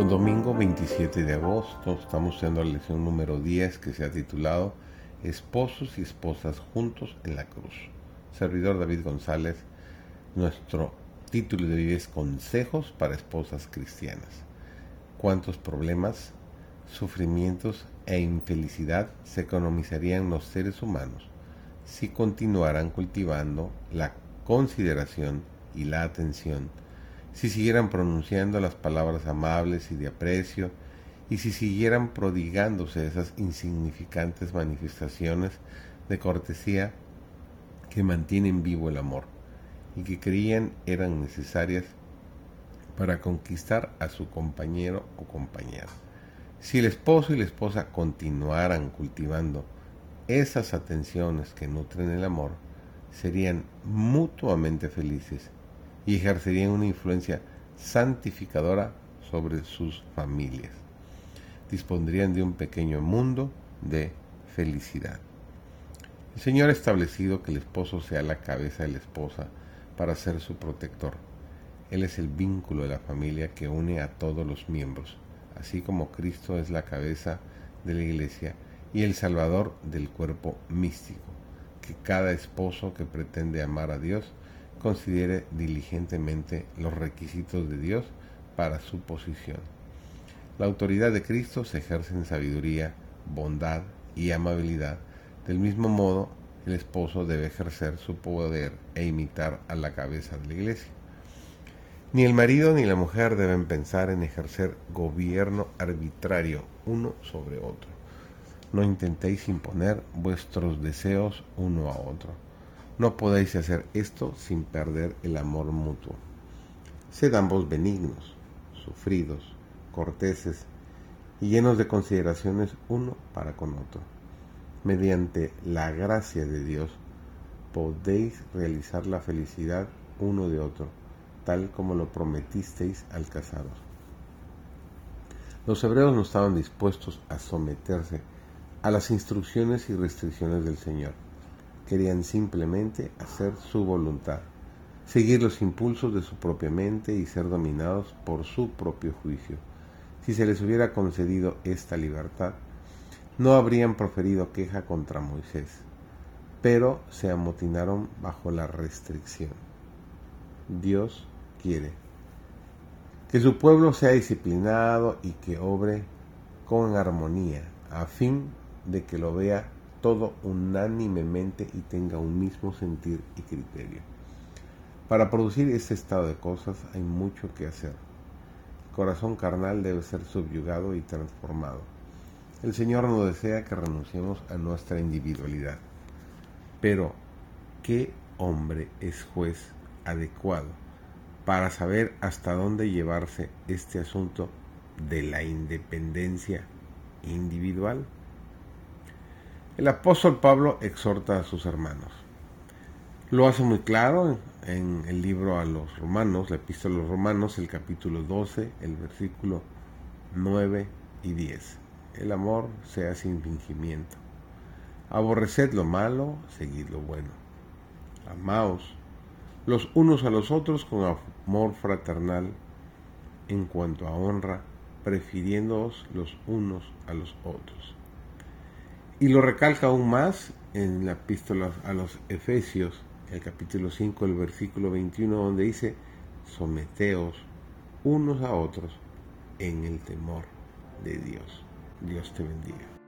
Hoy domingo 27 de agosto estamos estudiando la lección número 10 que se ha titulado Esposos y esposas juntos en la cruz. Servidor David González, nuestro título de hoy es Consejos para esposas cristianas. ¿Cuántos problemas, sufrimientos e infelicidad se economizarían los seres humanos si continuaran cultivando la consideración y la atención si siguieran pronunciando las palabras amables y de aprecio, y si siguieran prodigándose esas insignificantes manifestaciones de cortesía que mantienen vivo el amor y que creían eran necesarias para conquistar a su compañero o compañera. Si el esposo y la esposa continuaran cultivando esas atenciones que nutren el amor, serían mutuamente felices y ejercerían una influencia santificadora sobre sus familias. Dispondrían de un pequeño mundo de felicidad. El Señor ha establecido que el esposo sea la cabeza de la esposa para ser su protector. Él es el vínculo de la familia que une a todos los miembros, así como Cristo es la cabeza de la iglesia y el salvador del cuerpo místico, que cada esposo que pretende amar a Dios considere diligentemente los requisitos de Dios para su posición. La autoridad de Cristo se ejerce en sabiduría, bondad y amabilidad. Del mismo modo, el esposo debe ejercer su poder e imitar a la cabeza de la iglesia. Ni el marido ni la mujer deben pensar en ejercer gobierno arbitrario uno sobre otro. No intentéis imponer vuestros deseos uno a otro no podéis hacer esto sin perder el amor mutuo. Sed ambos benignos, sufridos, corteses y llenos de consideraciones uno para con otro. Mediante la gracia de Dios podéis realizar la felicidad uno de otro, tal como lo prometisteis al casaros. Los hebreos no estaban dispuestos a someterse a las instrucciones y restricciones del Señor querían simplemente hacer su voluntad, seguir los impulsos de su propia mente y ser dominados por su propio juicio. Si se les hubiera concedido esta libertad, no habrían proferido queja contra Moisés, pero se amotinaron bajo la restricción. Dios quiere que su pueblo sea disciplinado y que obre con armonía, a fin de que lo vea todo unánimemente y tenga un mismo sentir y criterio. Para producir este estado de cosas hay mucho que hacer. El corazón carnal debe ser subyugado y transformado. El Señor no desea que renunciemos a nuestra individualidad. Pero, ¿qué hombre es juez adecuado para saber hasta dónde llevarse este asunto de la independencia individual? El apóstol Pablo exhorta a sus hermanos. Lo hace muy claro en el libro a los romanos, la epístola a los romanos, el capítulo 12, el versículo 9 y 10. El amor sea sin fingimiento. Aborreced lo malo, seguid lo bueno. Amaos los unos a los otros con amor fraternal en cuanto a honra, prefiriéndoos los unos a los otros. Y lo recalca aún más en la epístola a los Efesios, el capítulo 5, el versículo 21, donde dice, someteos unos a otros en el temor de Dios. Dios te bendiga.